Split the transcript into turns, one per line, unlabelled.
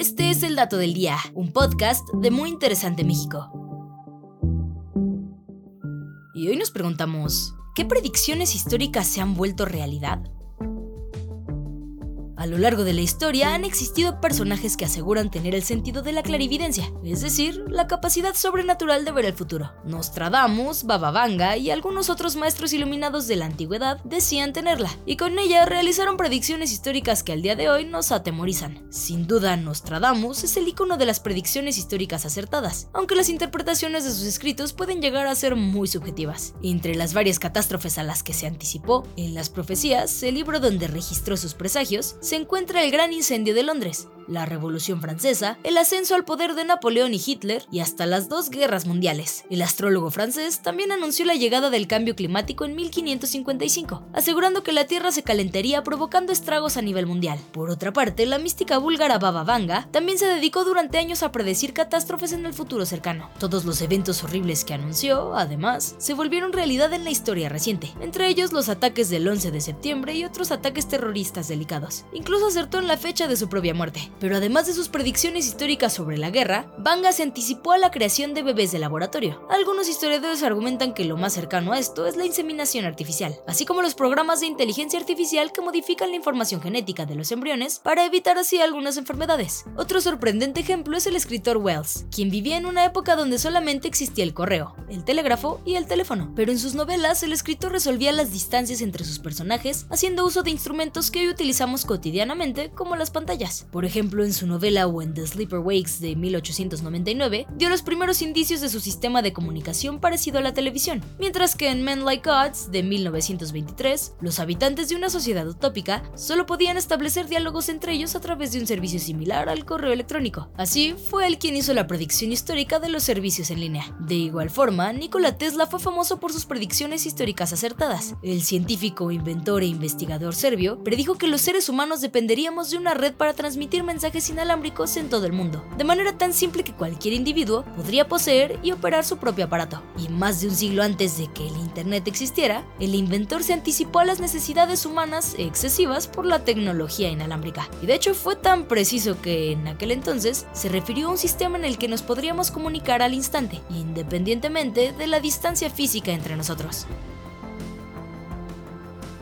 Este es el Dato del Día, un podcast de Muy Interesante México. Y hoy nos preguntamos, ¿qué predicciones históricas se han vuelto realidad? A lo largo de la historia han existido personajes que aseguran tener el sentido de la clarividencia, es decir, la capacidad sobrenatural de ver el futuro. Nostradamus, Baba Vanga y algunos otros maestros iluminados de la antigüedad decían tenerla, y con ella realizaron predicciones históricas que al día de hoy nos atemorizan. Sin duda, Nostradamus es el icono de las predicciones históricas acertadas, aunque las interpretaciones de sus escritos pueden llegar a ser muy subjetivas. Entre las varias catástrofes a las que se anticipó, en las profecías, el libro donde registró sus presagios, se encuentra el Gran Incendio de Londres, la Revolución Francesa, el ascenso al poder de Napoleón y Hitler y hasta las dos guerras mundiales. El astrólogo francés también anunció la llegada del cambio climático en 1555, asegurando que la Tierra se calentaría provocando estragos a nivel mundial. Por otra parte, la mística búlgara Baba Vanga también se dedicó durante años a predecir catástrofes en el futuro cercano. Todos los eventos horribles que anunció, además, se volvieron realidad en la historia reciente, entre ellos los ataques del 11 de septiembre y otros ataques terroristas delicados. Incluso acertó en la fecha de su propia muerte. Pero además de sus predicciones históricas sobre la guerra, Vanga se anticipó a la creación de bebés de laboratorio. Algunos historiadores argumentan que lo más cercano a esto es la inseminación artificial, así como los programas de inteligencia artificial que modifican la información genética de los embriones para evitar así algunas enfermedades. Otro sorprendente ejemplo es el escritor Wells, quien vivía en una época donde solamente existía el correo, el telégrafo y el teléfono, pero en sus novelas el escritor resolvía las distancias entre sus personajes haciendo uso de instrumentos que hoy utilizamos cotidianamente como las pantallas. Por en su novela When the Sleeper Wakes de 1899, dio los primeros indicios de su sistema de comunicación parecido a la televisión, mientras que en Men Like Gods de 1923, los habitantes de una sociedad utópica solo podían establecer diálogos entre ellos a través de un servicio similar al correo electrónico. Así, fue él quien hizo la predicción histórica de los servicios en línea. De igual forma, Nikola Tesla fue famoso por sus predicciones históricas acertadas. El científico, inventor e investigador serbio predijo que los seres humanos dependeríamos de una red para transmitir mensajes inalámbricos en todo el mundo, de manera tan simple que cualquier individuo podría poseer y operar su propio aparato. Y más de un siglo antes de que el Internet existiera, el inventor se anticipó a las necesidades humanas excesivas por la tecnología inalámbrica. Y de hecho fue tan preciso que en aquel entonces se refirió a un sistema en el que nos podríamos comunicar al instante, independientemente de la distancia física entre nosotros.